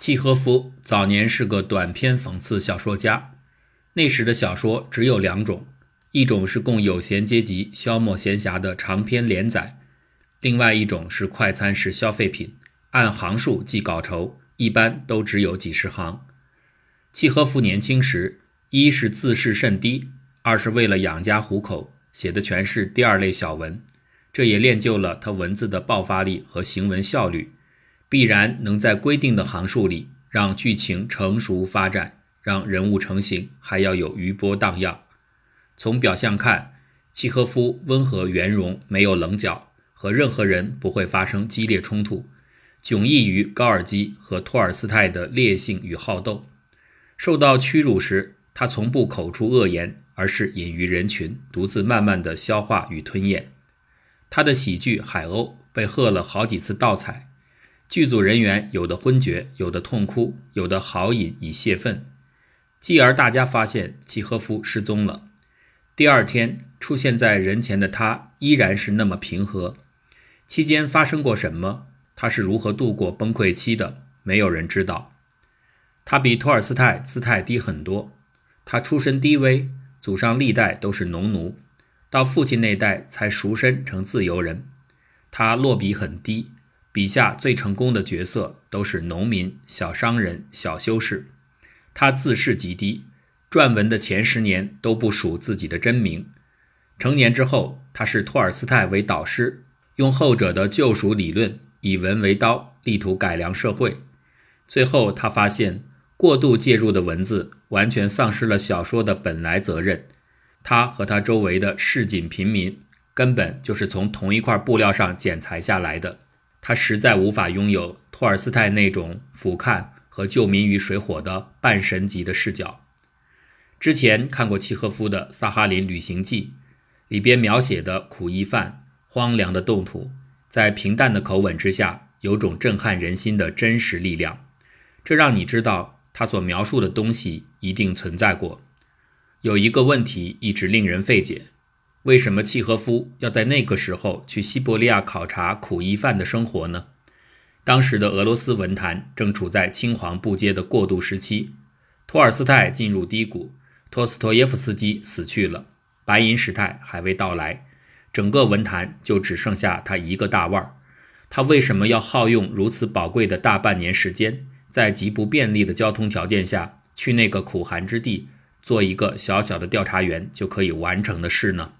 契诃夫早年是个短篇讽刺小说家。那时的小说只有两种，一种是供有闲阶级消磨闲暇的长篇连载，另外一种是快餐式消费品，按行数计稿酬，一般都只有几十行。契诃夫年轻时，一是自视甚低，二是为了养家糊口，写的全是第二类小文，这也练就了他文字的爆发力和行文效率。必然能在规定的行数里让剧情成熟发展，让人物成型，还要有余波荡漾。从表象看，契诃夫温和圆融，没有棱角，和任何人不会发生激烈冲突，迥异于高尔基和托尔斯泰的烈性与好斗。受到屈辱时，他从不口出恶言，而是隐于人群，独自慢慢地消化与吞咽。他的喜剧《海鸥》被喝了好几次盗彩。剧组人员有的昏厥，有的痛哭，有的豪饮以泄愤。继而大家发现契诃夫失踪了。第二天出现在人前的他依然是那么平和。期间发生过什么？他是如何度过崩溃期的？没有人知道。他比托尔斯泰姿态低很多。他出身低微，祖上历代都是农奴，到父亲那代才赎身成自由人。他落笔很低。笔下最成功的角色都是农民、小商人、小修士。他自视极低，撰文的前十年都不署自己的真名。成年之后，他视托尔斯泰为导师，用后者的救赎理论以文为刀，力图改良社会。最后，他发现过度介入的文字完全丧失了小说的本来责任。他和他周围的市井平民根本就是从同一块布料上剪裁下来的。他实在无法拥有托尔斯泰那种俯瞰和救民于水火的半神级的视角。之前看过契诃夫的《萨哈林旅行记》，里边描写的苦役犯、荒凉的冻土，在平淡的口吻之下，有种震撼人心的真实力量。这让你知道他所描述的东西一定存在过。有一个问题一直令人费解。为什么契诃夫要在那个时候去西伯利亚考察苦役犯的生活呢？当时的俄罗斯文坛正处在青黄不接的过渡时期，托尔斯泰进入低谷，托斯托耶夫斯基死去了，白银时代还未到来，整个文坛就只剩下他一个大腕儿。他为什么要耗用如此宝贵的大半年时间，在极不便利的交通条件下去那个苦寒之地，做一个小小的调查员就可以完成的事呢？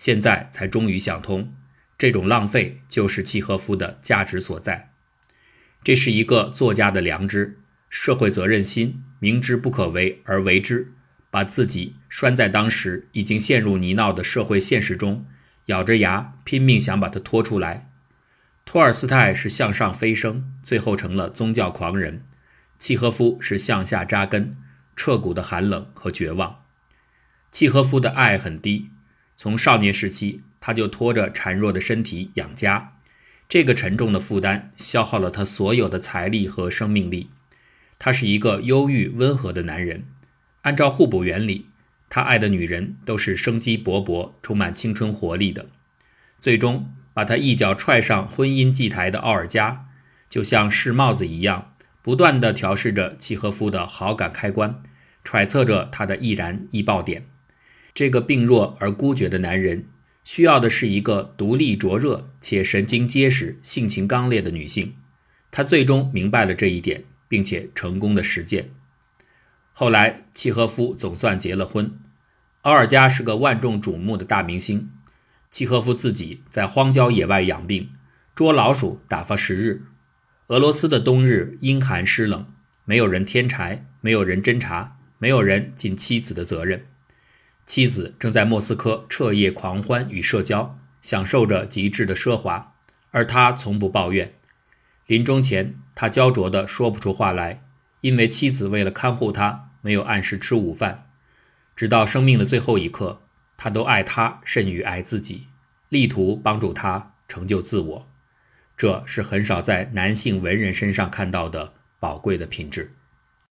现在才终于想通，这种浪费就是契诃夫的价值所在。这是一个作家的良知、社会责任心，明知不可为而为之，把自己拴在当时已经陷入泥淖的社会现实中，咬着牙拼命想把它拖出来。托尔斯泰是向上飞升，最后成了宗教狂人；契诃夫是向下扎根，彻骨的寒冷和绝望。契诃夫的爱很低。从少年时期，他就拖着孱弱的身体养家，这个沉重的负担消耗了他所有的财力和生命力。他是一个忧郁温和的男人，按照互补原理，他爱的女人都是生机勃勃、充满青春活力的。最终把他一脚踹上婚姻祭台的奥尔加，就像试帽子一样，不断地调试着契诃夫的好感开关，揣测着他的易燃易爆点。这个病弱而孤绝的男人，需要的是一个独立灼热且神经结实、性情刚烈的女性。他最终明白了这一点，并且成功的实践。后来，契诃夫总算结了婚。奥尔加是个万众瞩目的大明星，契诃夫自己在荒郊野外养病，捉老鼠打发时日。俄罗斯的冬日阴寒湿冷，没有人添柴，没有人侦查，没有人尽妻子的责任。妻子正在莫斯科彻夜狂欢与社交，享受着极致的奢华，而他从不抱怨。临终前，他焦灼地说不出话来，因为妻子为了看护他，没有按时吃午饭。直到生命的最后一刻，他都爱他甚于爱自己，力图帮助他成就自我。这是很少在男性文人身上看到的宝贵的品质。